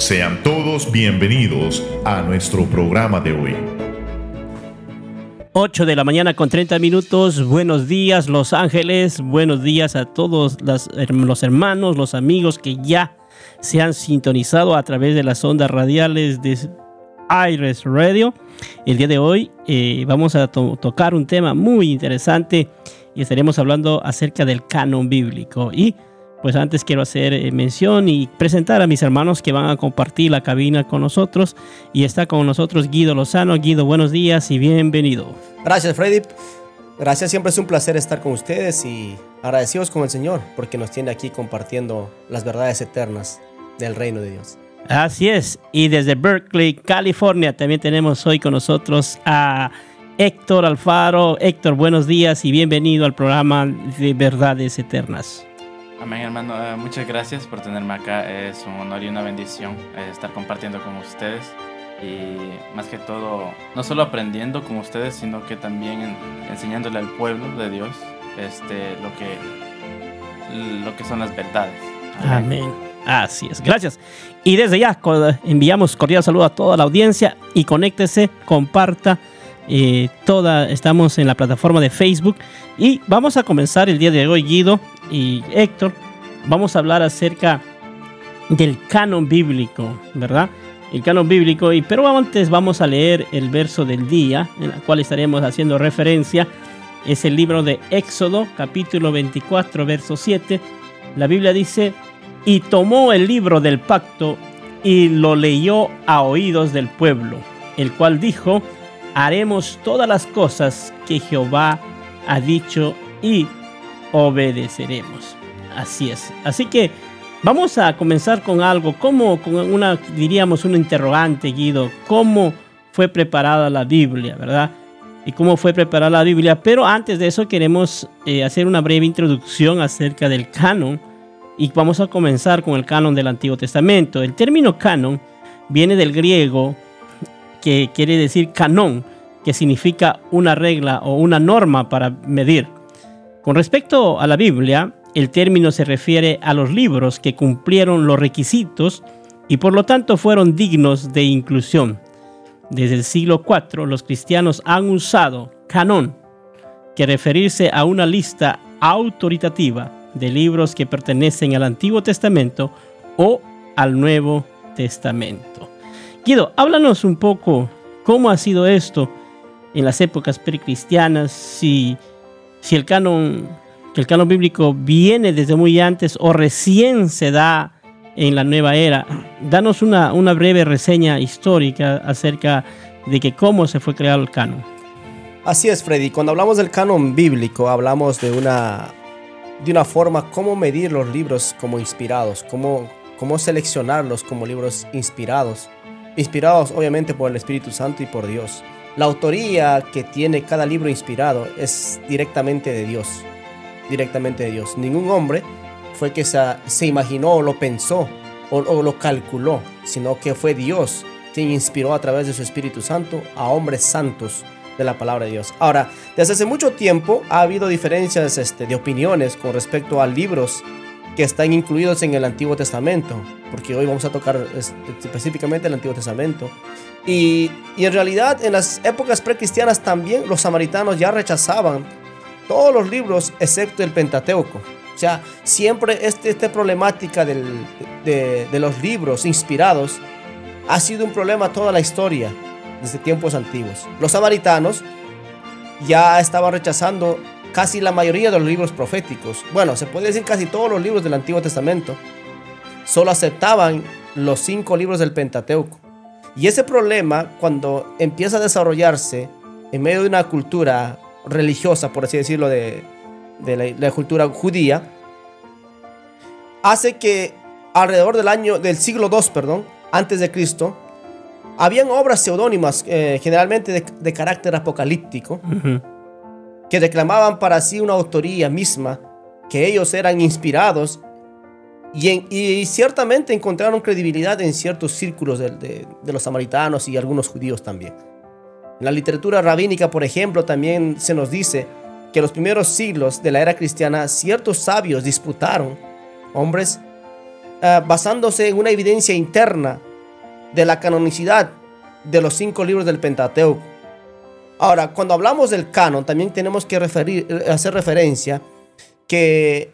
Sean todos bienvenidos a nuestro programa de hoy. 8 de la mañana con 30 minutos. Buenos días Los Ángeles. Buenos días a todos los hermanos, los amigos que ya se han sintonizado a través de las ondas radiales de Iris Radio. El día de hoy eh, vamos a tocar un tema muy interesante y estaremos hablando acerca del canon bíblico. Y pues antes quiero hacer eh, mención y presentar a mis hermanos que van a compartir la cabina con nosotros. Y está con nosotros Guido Lozano. Guido, buenos días y bienvenido. Gracias, Freddy. Gracias, siempre es un placer estar con ustedes y agradecidos con el Señor porque nos tiene aquí compartiendo las verdades eternas del reino de Dios. Así es. Y desde Berkeley, California, también tenemos hoy con nosotros a Héctor Alfaro. Héctor, buenos días y bienvenido al programa de Verdades Eternas. Amén, hermano. Eh, muchas gracias por tenerme acá. Es un honor y una bendición eh, estar compartiendo con ustedes. Y más que todo, no solo aprendiendo con ustedes, sino que también enseñándole al pueblo de Dios este, lo, que, lo que son las verdades. Amén. Así es, gracias. Y desde ya enviamos cordial saludo a toda la audiencia y conéctese, comparta. Eh, toda, estamos en la plataforma de Facebook y vamos a comenzar el día de hoy, Guido y Héctor. Vamos a hablar acerca del canon bíblico, ¿verdad? El canon bíblico, y, pero antes vamos a leer el verso del día, en el cual estaremos haciendo referencia. Es el libro de Éxodo, capítulo 24, verso 7. La Biblia dice, y tomó el libro del pacto y lo leyó a oídos del pueblo, el cual dijo, haremos todas las cosas que Jehová ha dicho y obedeceremos. Así es. Así que vamos a comenzar con algo, como con una, diríamos, un interrogante, Guido, cómo fue preparada la Biblia, ¿verdad? Y cómo fue preparada la Biblia. Pero antes de eso queremos eh, hacer una breve introducción acerca del canon y vamos a comenzar con el canon del Antiguo Testamento. El término canon viene del griego que quiere decir canón, que significa una regla o una norma para medir. Con respecto a la Biblia, el término se refiere a los libros que cumplieron los requisitos y por lo tanto fueron dignos de inclusión. Desde el siglo IV los cristianos han usado canón, que referirse a una lista autoritativa de libros que pertenecen al Antiguo Testamento o al Nuevo Testamento. Guido, háblanos un poco cómo ha sido esto en las épocas precristianas, si, si el canon, el canon bíblico viene desde muy antes o recién se da en la nueva era. Danos una, una breve reseña histórica acerca de que cómo se fue creado el canon. Así es, Freddy. Cuando hablamos del canon bíblico, hablamos de una de una forma cómo medir los libros como inspirados, cómo, cómo seleccionarlos como libros inspirados. Inspirados obviamente por el Espíritu Santo y por Dios. La autoría que tiene cada libro inspirado es directamente de Dios. Directamente de Dios. Ningún hombre fue que se, se imaginó o lo pensó o, lo calculó, sino que fue Dios quien inspiró a través de su Espíritu Santo a hombres santos de la palabra de Dios. Ahora, desde hace mucho tiempo ha habido diferencias este, de opiniones con respecto a libros que están incluidos en el Antiguo Testamento, porque hoy vamos a tocar este, específicamente el Antiguo Testamento. Y, en realidad en las épocas precristianas también los samaritanos ya rechazaban todos los libros excepto el Pentateuco. O sea, siempre este, esta problemática de, de los libros inspirados ha sido un problema toda la historia desde tiempos antiguos. Los samaritanos ya estaban rechazando casi la mayoría de los libros proféticos. Bueno, se puede decir casi todos los libros del Antiguo Testamento. Solo aceptaban los cinco libros del Pentateuco. Y ese problema, cuando empieza a desarrollarse en medio de una cultura religiosa, por así decirlo, de, la, la, cultura judía, hace que alrededor del año del siglo II, perdón, antes de Cristo, habían obras seudónimas, eh, generalmente de, carácter apocalíptico, que reclamaban para sí una autoría misma, que ellos eran inspirados y, ciertamente encontraron credibilidad en ciertos círculos de, los samaritanos y algunos judíos también. En la literatura rabínica, por ejemplo, también se nos dice que en los primeros siglos de la era cristiana ciertos sabios disputaron, hombres, eh, basándose en una evidencia interna de la canonicidad de los cinco libros del Pentateuco. Ahora, cuando hablamos del canon, también tenemos que referir, hacer referencia que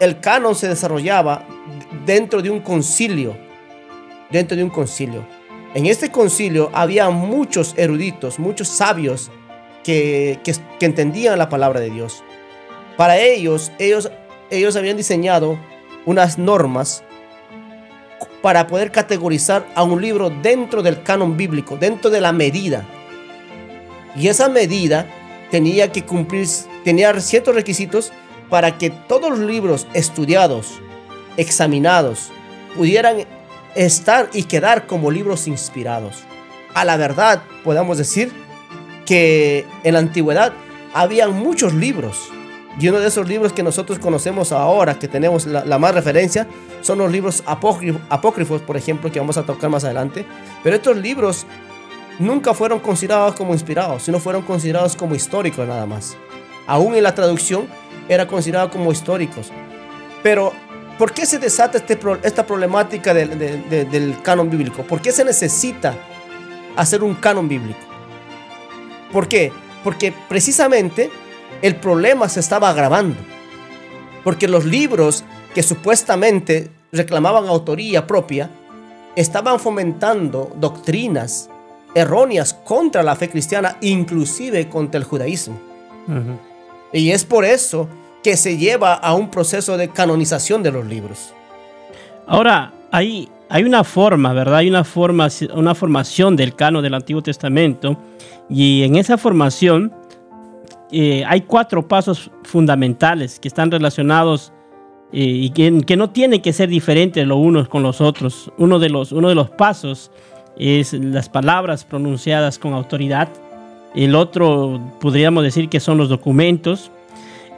el canon se desarrollaba dentro de un concilio, dentro de un concilio. En este concilio había muchos eruditos, muchos sabios que, que, entendían la palabra de Dios. Para ellos, ellos, ellos habían diseñado unas normas para poder categorizar a un libro dentro del canon bíblico, dentro de la medida. Y esa medida tenía que cumplir, tenía ciertos requisitos para que todos los libros estudiados, examinados, pudieran estar y quedar como libros inspirados. A la verdad, podemos decir que en la antigüedad había muchos libros, y uno de esos libros que nosotros conocemos ahora, que tenemos la, más referencia, son los libros apócrifos, por ejemplo, que vamos a tocar más adelante. Pero estos libros nunca fueron considerados como inspirados, sino fueron considerados como históricos nada más. Aún en la traducción era considerado como históricos. Pero, ¿por qué se desata este, esta problemática del, canon bíblico? ¿Por qué se necesita hacer un canon bíblico? ¿Por qué? Porque precisamente el problema se estaba agravando. Porque los libros que supuestamente reclamaban autoría propia estaban fomentando doctrinas erróneas contra la fe cristiana, inclusive contra el judaísmo. Y es por eso que se lleva a un proceso de canonización de los libros. Ahora, hay, hay una forma, ¿verdad? Hay una, forma, una formación del canon del Antiguo Testamento y en esa formación eh, hay cuatro pasos fundamentales que están relacionados eh, y que, no tienen que ser diferentes los unos con los otros. Uno de los, uno de los pasos es las palabras pronunciadas con autoridad. El otro podríamos decir que son los documentos.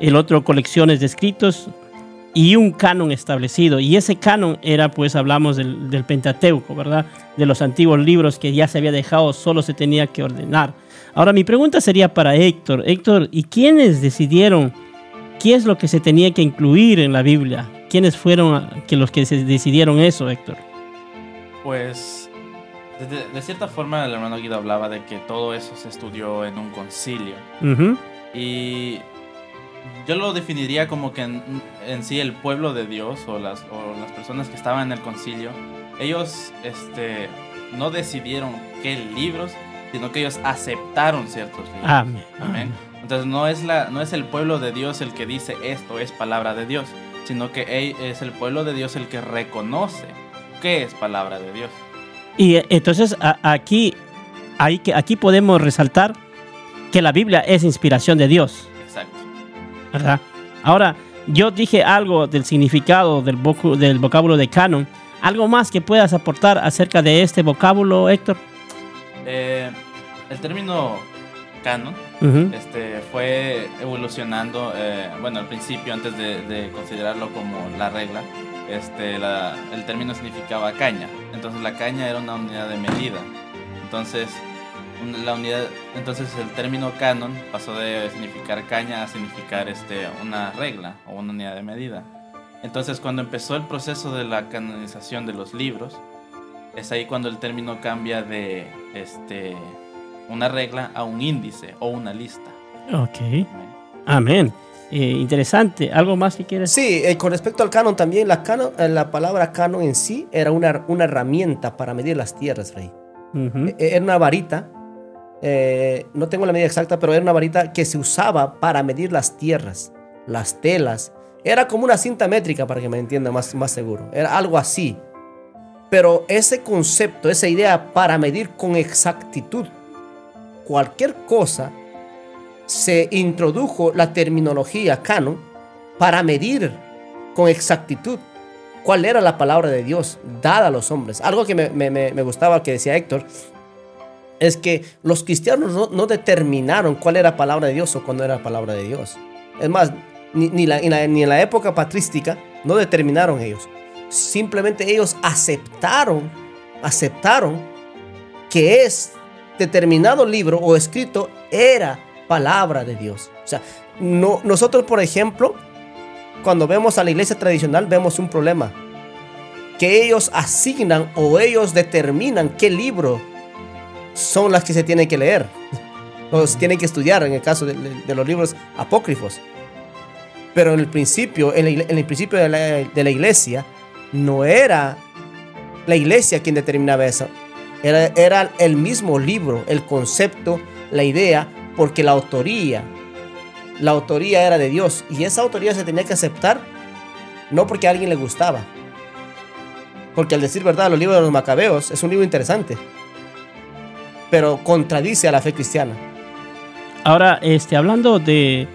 El otro colecciones de escritos y un canon establecido. Y ese canon era, pues hablamos del, Pentateuco, ¿verdad? De los antiguos libros que ya se había dejado, solo se tenía que ordenar. Ahora mi pregunta sería para Héctor. Héctor, ¿y quiénes decidieron qué es lo que se tenía que incluir en la Biblia? ¿Quiénes fueron los que decidieron eso, Héctor? Pues de, cierta forma el hermano Guido hablaba de que todo eso se estudió en un concilio. Y yo lo definiría como que en, sí el pueblo de Dios o las, o las personas que estaban en el concilio, ellos este, no decidieron qué libros, sino que ellos aceptaron ciertos libros. Amén. Entonces no es, la, no es el pueblo de Dios el que dice esto es palabra de Dios, sino que es el pueblo de Dios el que reconoce que es palabra de Dios. Y eh, entonces aquí, aquí podemos resaltar que la Biblia es inspiración de Dios. Exacto. ¿Verdad? Ahora, yo dije algo del significado del, del vocábulo de canon. ¿Algo más que puedas aportar acerca de este vocábulo, Héctor? Eh, el término canon este, fue evolucionando, eh, bueno, al principio, antes de, considerarlo como la regla, este, el término significaba caña. Entonces la caña era una unidad de medida. Entonces, la unidad, entonces el término canon pasó de significar caña a significar este, una regla o una unidad de medida. Entonces cuando empezó el proceso de la canonización de los libros, es ahí cuando el término cambia de este, una regla a un índice o una lista. Ok. Amén. Eh, interesante. ¿Algo más que quieres? Sí, eh, con respecto al canon también, la, canon, eh, la palabra canon en sí era una, una herramienta para medir las tierras, Rey. Era una varita, no tengo la medida exacta, pero era una varita que se usaba para medir las tierras, las telas. Era como una cinta métrica, para que me entienda más, más seguro. Era algo así. Pero ese concepto, esa idea para medir con exactitud cualquier cosa, se introdujo la terminología canon para medir con exactitud cuál era la palabra de Dios dada a los hombres. Algo que me, gustaba que decía Héctor es que los cristianos no, determinaron cuál era la palabra de Dios o cuándo era la palabra de Dios. Es más, ni en la época patrística no determinaron ellos simplemente ellos aceptaron, aceptaron que es determinado libro o escrito era palabra de Dios. O sea, no, nosotros, por ejemplo, cuando vemos a la iglesia tradicional, vemos un problema. que ellos asignan o ellos determinan qué libro son las que se tienen que leer. Los tienen que estudiar en el caso de, los libros apócrifos. Pero en el principio, en, el principio de la, de la, iglesia, no era la iglesia quien determinaba eso. Era, era el mismo libro, el concepto, la idea, porque la autoría, la autoría era de Dios. Y esa autoría se tenía que aceptar no porque a alguien le gustaba. Porque al decir verdad, los libros de los macabeos es un libro interesante. Pero contradice a la fe cristiana. Ahora, este, hablando de,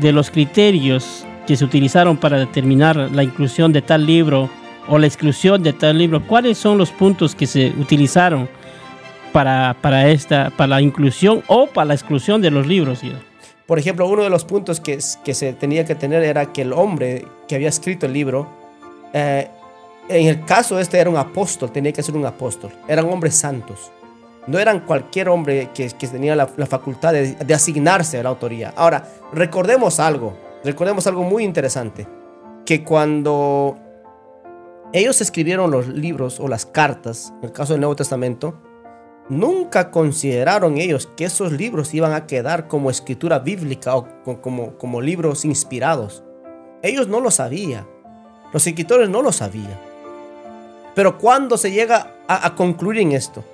de los criterios que se utilizaron para determinar la inclusión de tal libro o la exclusión de tal libro, ¿cuáles son los puntos que se utilizaron para, para esta, para la inclusión o para la exclusión de los libros? Por ejemplo, uno de los puntos que, que se tenía que tener era que el hombre que había escrito el libro, eh, en el caso este era un apóstol, tenía que ser un apóstol, eran hombres santos. No eran cualquier hombre que, que tenía la, la facultad de, de, asignarse a la autoría. Ahora, recordemos algo, recordemos algo muy interesante, que cuando ellos escribieron los libros o las cartas, en el caso del Nuevo Testamento, nunca consideraron ellos que esos libros iban a quedar como escritura bíblica o como, como libros inspirados. Ellos no lo sabían. Los escritores no lo sabían. Pero cuando se llega a, a concluir en esto,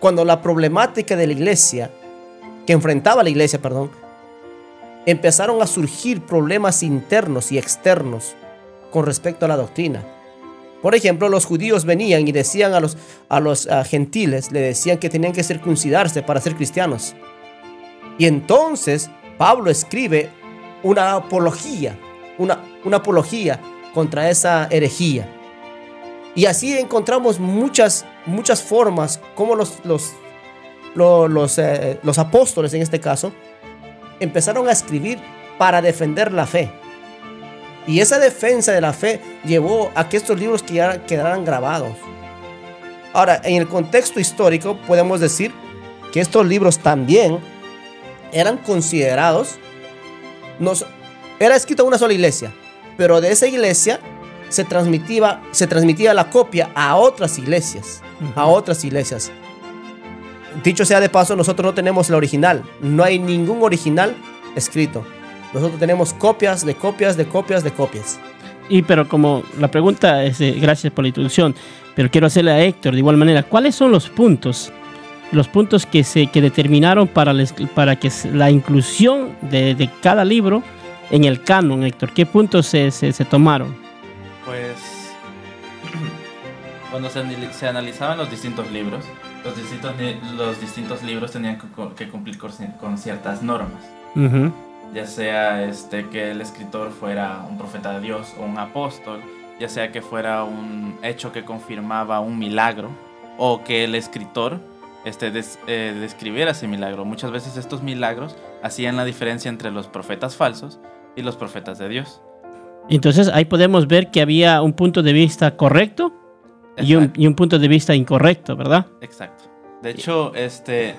cuando la problemática de la iglesia, que enfrentaba la iglesia, perdón, empezaron a surgir problemas internos y externos con respecto a la doctrina. Por ejemplo, los judíos venían y decían a los, a los a gentiles, le decían que tenían que circuncidarse para ser cristianos. Y entonces Pablo escribe una apología, una, una apología contra esa herejía. Y así encontramos muchas, muchas formas como los, los, los, eh, los apóstoles en este caso empezaron a escribir para defender la fe. Y esa defensa de la fe llevó a que estos libros quedaran grabados. Ahora, en el contexto histórico podemos decir que estos libros también eran considerados, nos, era escrito una sola iglesia, pero de esa iglesia se transmitía, se transmitía la copia a otras iglesias, a otras iglesias. Dicho sea de paso, nosotros no tenemos el original, no hay ningún original escrito. Nosotros tenemos copias de copias de copias de copias. Y pero como la pregunta es, eh, gracias por la introducción, pero quiero hacerle a Héctor de igual manera, ¿cuáles son los puntos? Los puntos que se que determinaron para, les, para que la inclusión de, de, cada libro en el canon, Héctor. ¿Qué puntos se, se, se tomaron? Pues cuando se, se, analizaban los distintos libros, los distintos, los distintos libros tenían que, que cumplir con, con, ciertas normas. Uh -huh ya sea este, que el escritor fuera un profeta de Dios o un apóstol, ya sea que fuera un hecho que confirmaba un milagro o que el escritor este, des, eh, describiera ese milagro. Muchas veces estos milagros hacían la diferencia entre los profetas falsos y los profetas de Dios. Entonces ahí podemos ver que había un punto de vista correcto y un, y un, punto de vista incorrecto, ¿verdad? Exacto. De hecho, este,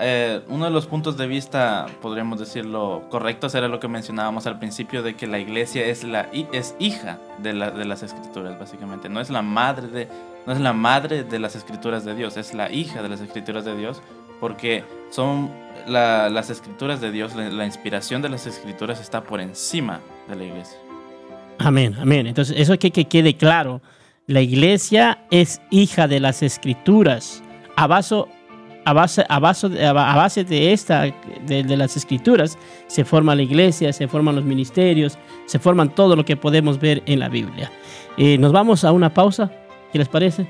eh, uno de los puntos de vista, podríamos decirlo, correctos era lo que mencionábamos al principio de que la iglesia es, la, es hija de, la, de las escrituras, básicamente. No es, la madre de, no es la madre de las escrituras de Dios, es la hija de las escrituras de Dios, porque son la, las escrituras de Dios, la, inspiración de las escrituras está por encima de la iglesia. Amén, amén. Entonces, eso que, que quede claro. La iglesia es hija de las escrituras. A base, a base, a base, a base de, esta, de, las escrituras, se forma la iglesia, se forman los ministerios, se forman todo lo que podemos ver en la Biblia. Eh, nos vamos a una pausa, ¿qué les parece?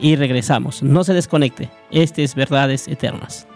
Y regresamos. No se desconecte. Este es Verdades Eternas.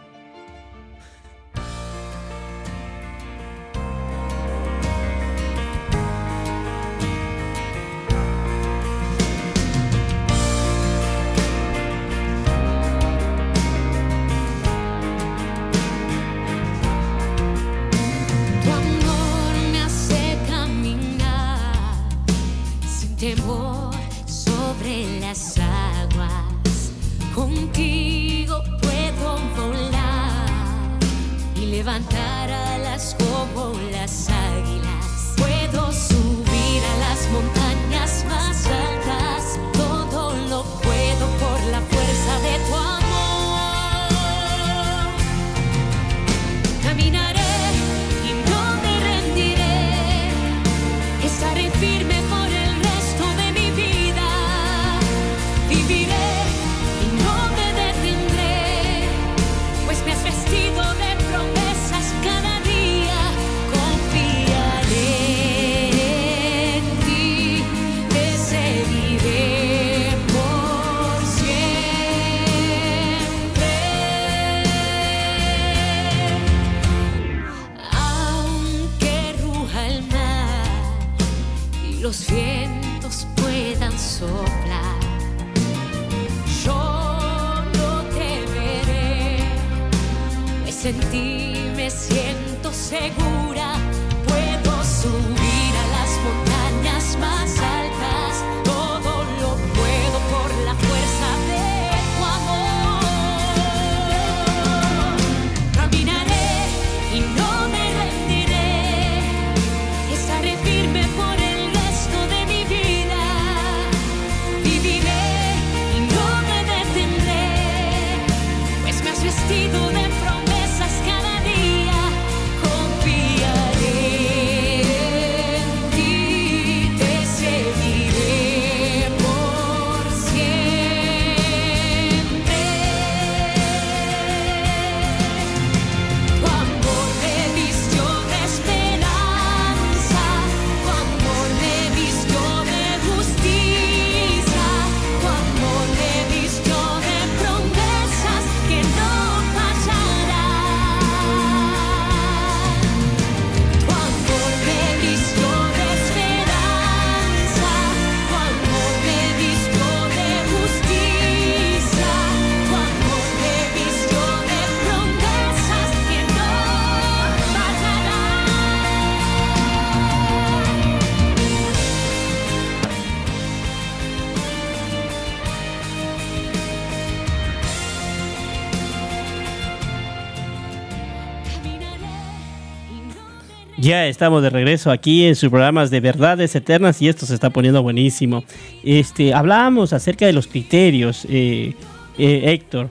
Ya estamos de regreso aquí en sus programas de verdades eternas y esto se está poniendo buenísimo. Este, hablábamos acerca de los criterios, eh, eh, Héctor,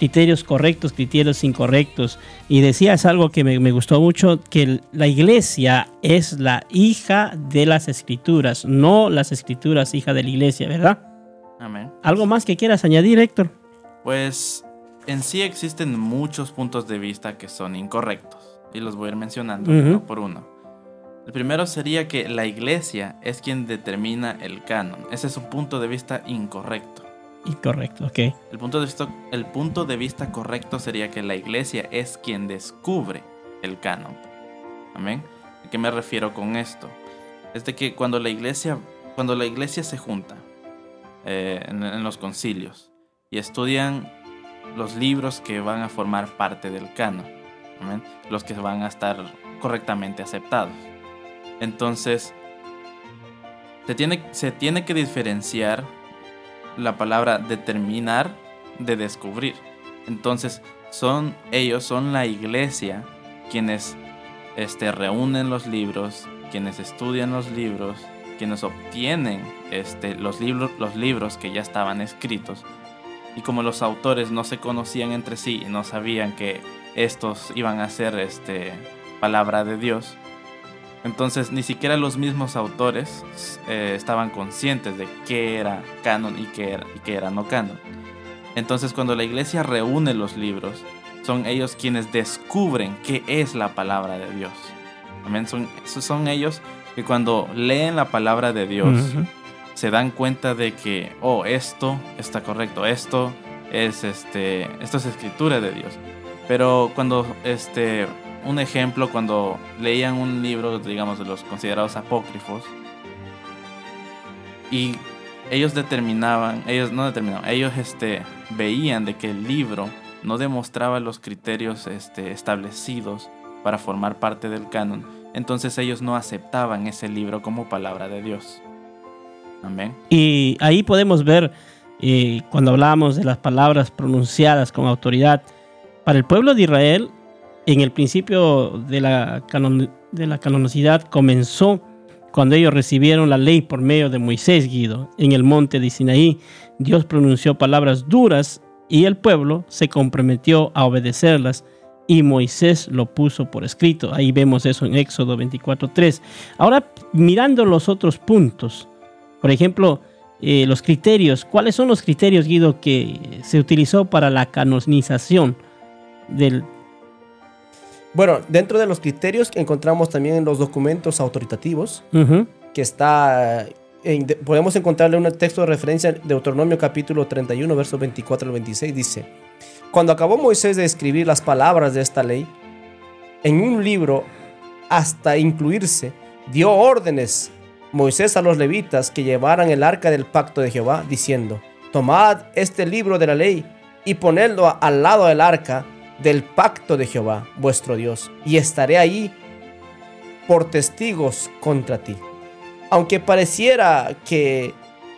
criterios correctos, criterios incorrectos. Y decías algo que me, me gustó mucho, que la iglesia es la hija de las escrituras, no las escrituras hija de la iglesia, ¿verdad? Amén. ¿Algo más que quieras añadir, Héctor? Pues en sí existen muchos puntos de vista que son incorrectos. Y los voy a ir mencionando uno por uno. El primero sería que la iglesia es quien determina el canon. Ese es un punto de vista incorrecto. Incorrecto, ok. El punto de vista, el punto de vista correcto sería que la iglesia es quien descubre el canon. Amén. ¿A qué me refiero con esto? Es de que cuando la iglesia, cuando la iglesia se junta eh, en, en los concilios y estudian los libros que van a formar parte del canon, los que van a estar correctamente aceptados. Entonces, se tiene, se tiene que diferenciar la palabra determinar de descubrir. Entonces, son ellos, son la iglesia quienes este, reúnen los libros, quienes estudian los libros, quienes obtienen este, los, libros, los libros que ya estaban escritos. Y como los autores no se conocían entre sí y no sabían que estos iban a ser este, palabra de Dios, entonces ni siquiera los mismos autores eh, estaban conscientes de qué era canon y qué era, y qué era no canon. Entonces cuando la iglesia reúne los libros, son ellos quienes descubren qué es la palabra de Dios. Amén. Son, son ellos que cuando leen la palabra de Dios. Se dan cuenta de que, oh, esto está correcto, esto es, este, esto es escritura de Dios. Pero cuando, este, un ejemplo, cuando leían un libro, digamos, de los considerados apócrifos, y ellos determinaban, ellos no determinaban, ellos este, veían de que el libro no demostraba los criterios este, establecidos para formar parte del canon, entonces ellos no aceptaban ese libro como palabra de Dios. Y ahí podemos ver, eh, cuando hablábamos de las palabras pronunciadas con autoridad, para el pueblo de Israel, en el principio de la, de la canonicidad comenzó cuando ellos recibieron la ley por medio de Moisés Guido en el monte de Sinaí. Dios pronunció palabras duras y el pueblo se comprometió a obedecerlas y Moisés lo puso por escrito. Ahí vemos eso en Éxodo 24.3. Ahora, mirando los otros puntos, por ejemplo, eh, los criterios. ¿Cuáles son los criterios, Guido, que se utilizó para la canonización del... Bueno, dentro de los criterios que encontramos también los documentos autoritativos, que está, en- de- podemos encontrarle un texto de referencia de Deuteronomio capítulo 31, versos 24 al 26, dice, cuando acabó Moisés de escribir las palabras de esta ley, en un libro, hasta incluirse, dio órdenes Moisés a los levitas que llevaran el arca del pacto de Jehová, diciendo, tomad este libro de la ley y ponedlo al lado del arca del pacto de Jehová, vuestro Dios, y estaré ahí por testigos contra ti. Aunque pareciera que,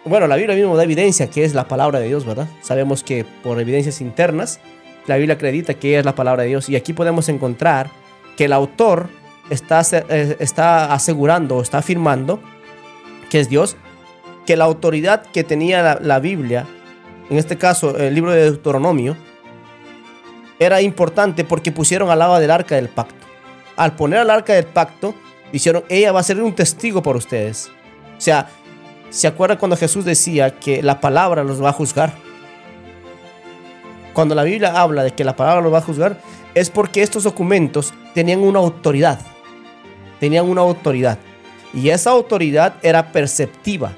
bueno, la Biblia mismo da evidencia que es la palabra de Dios, ¿verdad? Sabemos que por evidencias internas, la Biblia acredita que es la palabra de Dios. Y aquí podemos encontrar que el autor está, eh, está asegurando o está afirmando que es Dios, que la autoridad que tenía la, Biblia, en este caso el libro de Deuteronomio, era importante porque pusieron al lado del arca del pacto. Al poner al arca del pacto, dijeron, ella va a ser un testigo por ustedes. O sea, ¿se acuerdan cuando Jesús decía que la palabra los va a juzgar? Cuando la Biblia habla de que la palabra los va a juzgar, es porque estos documentos tenían una autoridad. Tenían una autoridad. Y esa autoridad era perceptiva.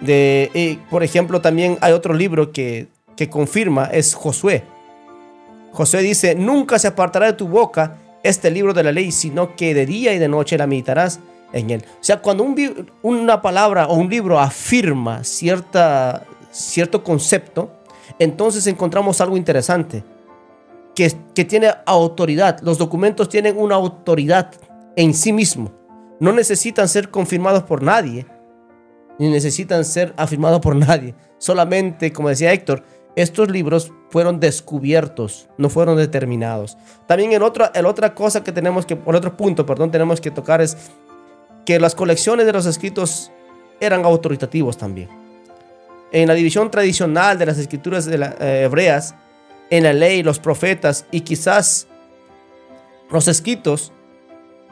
De, eh, por ejemplo, también hay otro libro que, que confirma, es Josué. Josué dice, nunca se apartará de tu boca este libro de la ley, sino que de día y de noche la meditarás en él. O sea, cuando un, una palabra o un libro afirma cierta, cierto concepto, entonces encontramos algo interesante, que, que tiene autoridad. Los documentos tienen una autoridad en sí mismo. No necesitan ser confirmados por nadie, ni necesitan ser afirmados por nadie. Solamente, como decía Héctor, estos libros fueron descubiertos, no fueron determinados. También el otra, el otra cosa que tenemos que, por otro punto, perdón, tenemos que tocar es que las colecciones de los escritos eran autoritativos también. En la división tradicional de las escrituras de la, eh, hebreas, en la ley, los profetas y quizás los escritos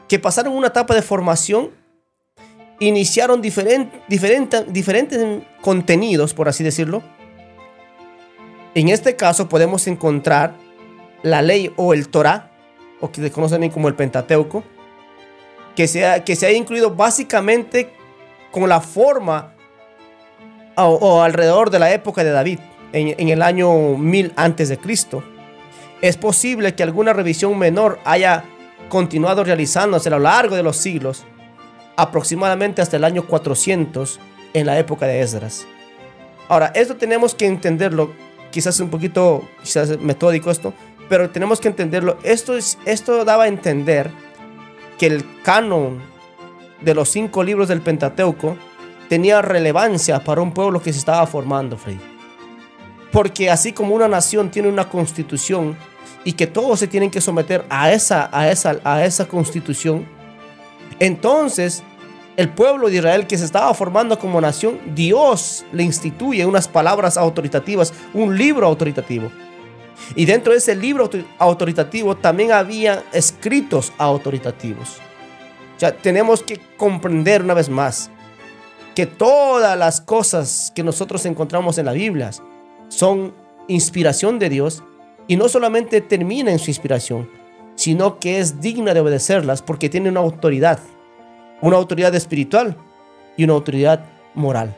que pasaron una etapa de formación, iniciaron diferentes contenidos, por así decirlo, en este caso podemos encontrar la ley o el Torah, o que se conoce como el Pentateuco, que se ha, que se ha incluido básicamente con la forma o, alrededor de la época de David, en, el año 1000 antes de Cristo. Es posible que alguna revisión menor haya continuado realizándose a lo largo de los siglos, aproximadamente hasta el año 400 en la época de Esdras. Ahora, esto tenemos que entenderlo quizás un poquito quizás metódico esto, pero tenemos que entenderlo. Esto, es, esto daba a entender que el canon de los cinco libros del Pentateuco tenía relevancia para un pueblo que se estaba formando, Freddy. Porque así como una nación tiene una constitución y que todos se tienen que someter a esa, a esa, a esa constitución, entonces el pueblo de Israel que se estaba formando como nación, Dios le instituye unas palabras autoritativas, un libro autoritativo. Y dentro de ese libro autoritativo también había escritos autoritativos. O sea, tenemos que comprender una vez más que todas las cosas que nosotros encontramos en la Biblia son inspiración de Dios y no solamente termina en su inspiración, sino que es digna de obedecerlas porque tiene una autoridad una autoridad espiritual y una autoridad moral.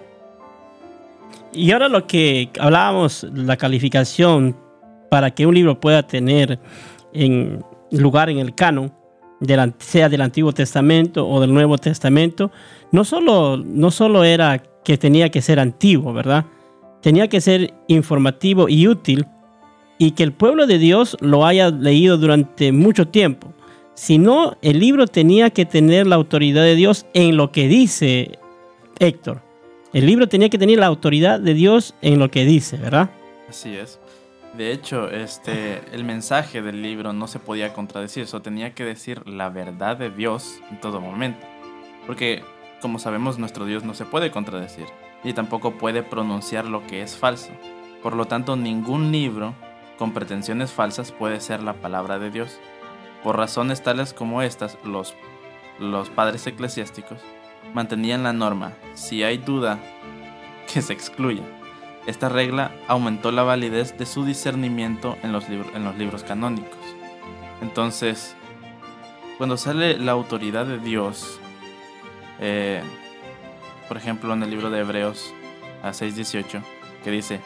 Y ahora lo que hablábamos, la calificación para que un libro pueda tener en lugar en el canon, sea del Antiguo Testamento o del Nuevo Testamento, no solo, no solo era que tenía que ser antiguo, ¿verdad? Tenía que ser informativo y útil y que el pueblo de Dios lo haya leído durante mucho tiempo sino el libro tenía que tener la autoridad de Dios en lo que dice Héctor. El libro tenía que tener la autoridad de Dios en lo que dice, ¿verdad? Así es. De hecho, este, el mensaje del libro no se podía contradecir, eso tenía que decir la verdad de Dios en todo momento. Porque, como sabemos, nuestro Dios no se puede contradecir y tampoco puede pronunciar lo que es falso. Por lo tanto, ningún libro con pretensiones falsas puede ser la palabra de Dios. Por razones tales como estas, los, los padres eclesiásticos mantenían la norma, si hay duda, que se excluya. Esta regla aumentó la validez de su discernimiento en los, en los libros canónicos. Entonces, cuando sale la autoridad de Dios, eh, por ejemplo en el libro de Hebreos a 6.18, que dice,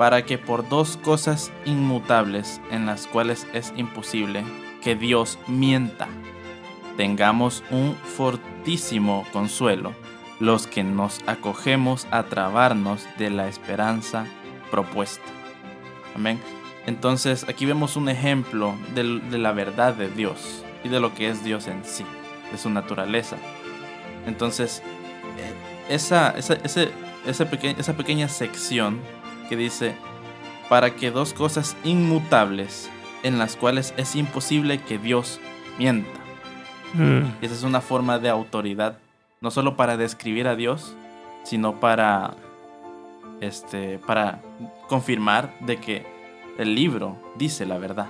para que por dos cosas inmutables en las cuales es imposible que Dios mienta. Tengamos un fortísimo consuelo los que nos acogemos a trabarnos de la esperanza propuesta. Amén. Entonces aquí vemos un ejemplo de, la verdad de Dios y de lo que es Dios en sí, de su naturaleza. Entonces, eh, esa, esa, ese, esa, esa pequeña sección que dice, para que dos cosas inmutables en las cuales es imposible que Dios mienta. Mm, Y esa es una forma de autoridad, no solo para describir a Dios, sino para, este, para confirmar de que el libro dice la verdad.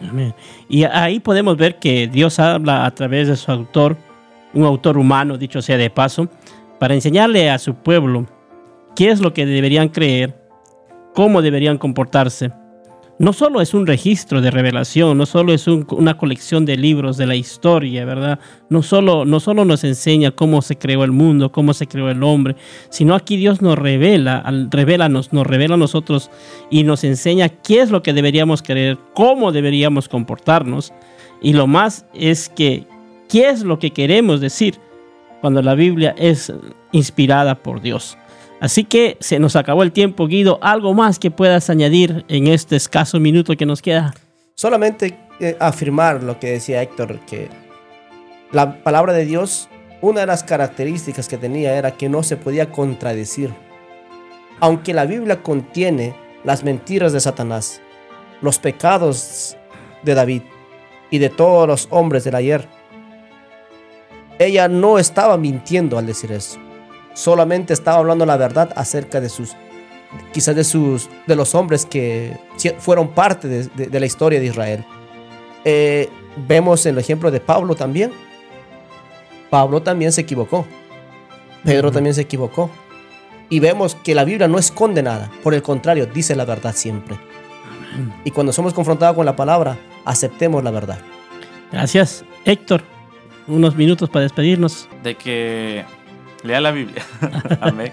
amén. Y ahí podemos ver que Dios habla a través de su autor, un autor humano, dicho sea de paso, para enseñarle a su pueblo qué es lo que deberían creer, cómo deberían comportarse. No solo es un registro de revelación, no solo es un- una colección de libros de la historia, ¿verdad? No solo, no solo nos enseña cómo se creó el mundo, cómo se creó el hombre, sino aquí Dios nos revela, revela, nos, nos revela a nosotros y nos enseña qué es lo que deberíamos creer, cómo deberíamos comportarnos. Y lo más es que, ¿qué es lo que queremos decir cuando la Biblia es inspirada por Dios? Así que se nos acabó el tiempo, Guido. ¿Algo más que puedas añadir en este escaso minuto que nos queda? Solamente eh, afirmar lo que decía Héctor, que la palabra de Dios, una de las características que tenía era que no se podía contradecir. Aunque la Biblia contiene las mentiras de Satanás, los pecados de David y de todos los hombres del ayer, ella no estaba mintiendo al decir eso. Solamente estaba hablando la verdad acerca de sus, quizás de sus, de los hombres que fueron parte de, de- de la historia de Israel. Eh, vemos el ejemplo de Pablo también. Pablo también se equivocó. Pedro también se equivocó. Y vemos que la Biblia no esconde nada. Por el contrario, dice la verdad siempre. Y cuando somos confrontados con la palabra, aceptemos la verdad. Gracias, Héctor. Unos minutos para despedirnos. De que lea la Biblia. Amén.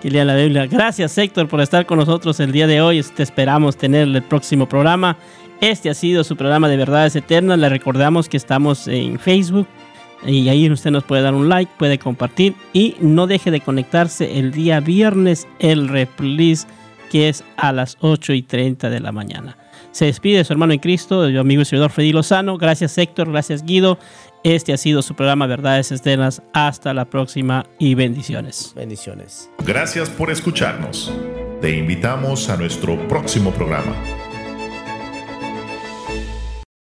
Que lea la Biblia. Gracias, Héctor, por estar con nosotros el día de hoy. Te esperamos tener el próximo programa. Este ha sido su programa de Verdades Eternas. Le recordamos que estamos en Facebook y ahí usted nos puede dar un like, puede compartir y no deje de conectarse el día viernes el replis que es a las 8 y 30 de la mañana. Se despide su hermano en Cristo, yo amigo y servidor Freddy Lozano. Gracias Héctor, gracias Guido. Este ha sido su programa Verdades Eternas. Hasta la próxima y bendiciones. Bendiciones. Gracias por escucharnos. Te invitamos a nuestro próximo programa.